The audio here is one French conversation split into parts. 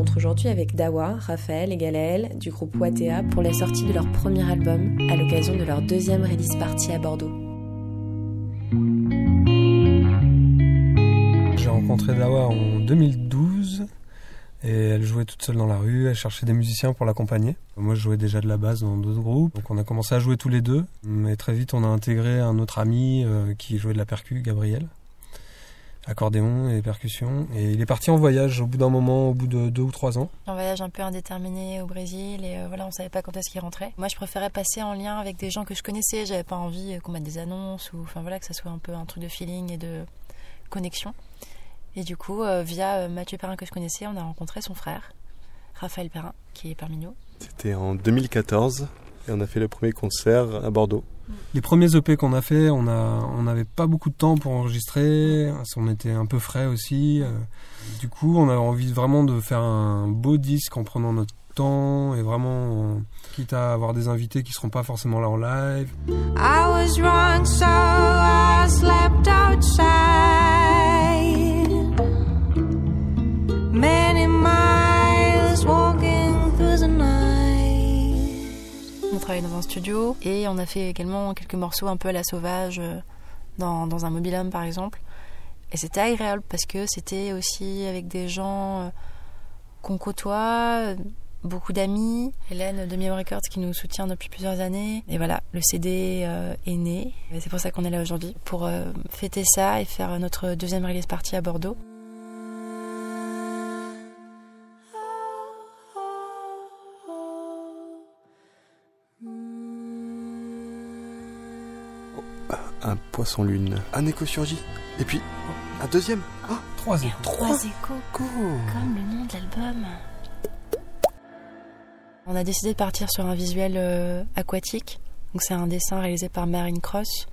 rencontre aujourd'hui avec Dawa, Raphaël et Gaël du groupe Watea pour la sortie de leur premier album à l'occasion de leur deuxième release party à Bordeaux. J'ai rencontré Dawa en 2012 et elle jouait toute seule dans la rue, elle cherchait des musiciens pour l'accompagner. Moi je jouais déjà de la basse dans d'autres groupes, donc on a commencé à jouer tous les deux, mais très vite on a intégré un autre ami euh, qui jouait de la percu, Gabriel accordéon et percussion. Et il est parti en voyage au bout d'un moment, au bout de deux ou trois ans. Un voyage un peu indéterminé au Brésil et euh, voilà, on savait pas quand est-ce qu'il rentrait. Moi, je préférais passer en lien avec des gens que je connaissais. J'avais pas envie qu'on mette des annonces ou enfin voilà que ça soit un peu un truc de feeling et de connexion. Et du coup, euh, via euh, Mathieu Perrin que je connaissais, on a rencontré son frère, Raphaël Perrin, qui est parmi nous. C'était en 2014 et on a fait le premier concert à Bordeaux. Les premiers EP qu'on a fait, on n'avait pas beaucoup de temps pour enregistrer, on était un peu frais aussi. Euh. Du coup, on avait envie vraiment de faire un beau disque en prenant notre temps et vraiment quitte à avoir des invités qui seront pas forcément là en live. Dans un studio et on a fait également quelques morceaux un peu à la sauvage euh, dans, dans un mobilhome par exemple. Et c'était agréable parce que c'était aussi avec des gens euh, qu'on côtoie, beaucoup d'amis. Hélène de Miam Records qui nous soutient depuis plusieurs années. Et voilà, le CD euh, est né. C'est pour ça qu'on est là aujourd'hui, pour fêter ça et faire notre deuxième release party à Bordeaux. Un poisson lune, un écho surgit, et puis un deuxième. Oh, trois échos. Trois échos. Comme le nom de l'album. On a décidé de partir sur un visuel euh, aquatique. Donc c'est un dessin réalisé par Marine Cross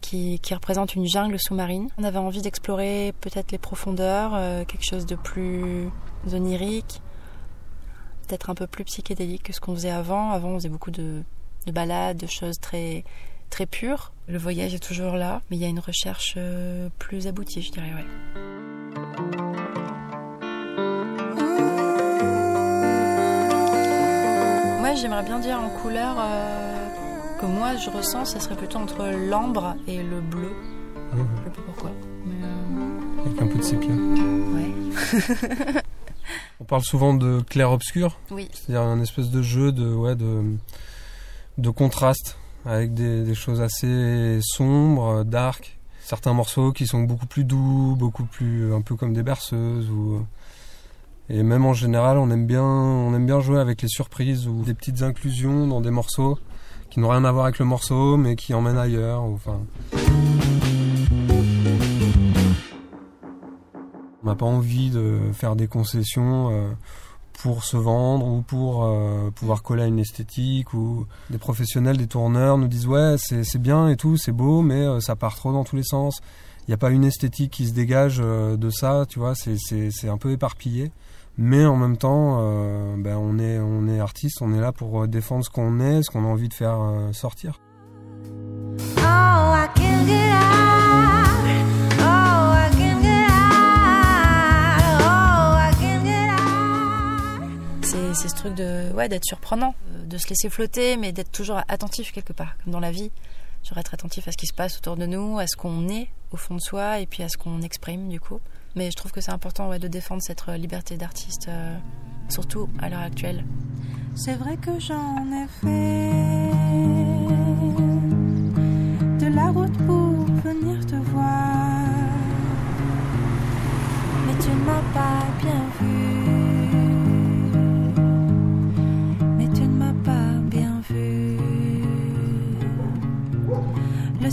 qui, qui, représente une jungle sous-marine. On avait envie d'explorer peut-être les profondeurs, euh, quelque chose de plus onirique, peut-être un peu plus psychédélique que ce qu'on faisait avant. Avant on faisait beaucoup de, de balades, de choses très très pur. Le voyage est toujours là, mais il y a une recherche euh, plus aboutie, je dirais, ouais. Moi, j'aimerais bien dire en couleur euh, que moi, je ressens, ça serait plutôt entre l'ambre et le bleu. Je sais pas pourquoi. Euh, Avec un peu de sépia. Ouais. On parle souvent de clair-obscur. Oui. C'est-à-dire un espèce de jeu de, ouais, de, de contraste avec des, choses assez sombres, dark. Certains morceaux qui sont beaucoup plus doux, beaucoup plus un peu comme des berceuses ou et même en général, on aime bien jouer avec les surprises ou des petites inclusions dans des morceaux qui n'ont rien à voir avec le morceau mais qui emmènent ailleurs On n'a pas envie de faire des concessions euh, pour se vendre ou pour euh, pouvoir coller à une esthétique ou des professionnels, des tourneurs nous disent ouais c'est bien et tout, c'est beau mais euh, ça part trop dans tous les sens. Il n'y a pas une esthétique qui se dégage euh, de ça, tu vois, c'est un peu éparpillé. Mais en même temps, ben on est on est artiste, on est là pour défendre ce qu'on est, ce qu'on a envie de faire sortir. C'est ce truc de ouais d'être surprenant, euh, de se laisser flotter, mais d'être toujours attentif quelque part, comme dans la vie. Toujours être attentif à ce qui se passe autour de nous, à ce qu'on est au fond de soi, et puis à ce qu'on exprime du coup. Mais je trouve que c'est important ouais, de défendre cette euh, liberté d'artiste, euh, surtout à l'heure actuelle. C'est vrai que j'en ai fait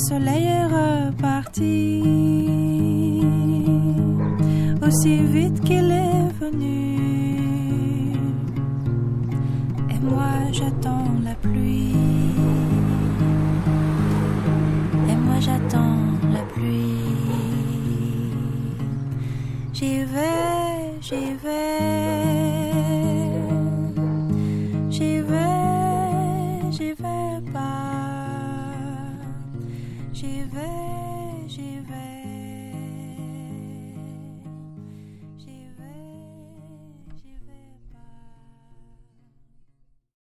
soleil est reparti aussi vite qu'il est venu. Et moi j'attends la pluie. Et moi j'attends la pluie. J'y vais, j'y vais. J'y vais.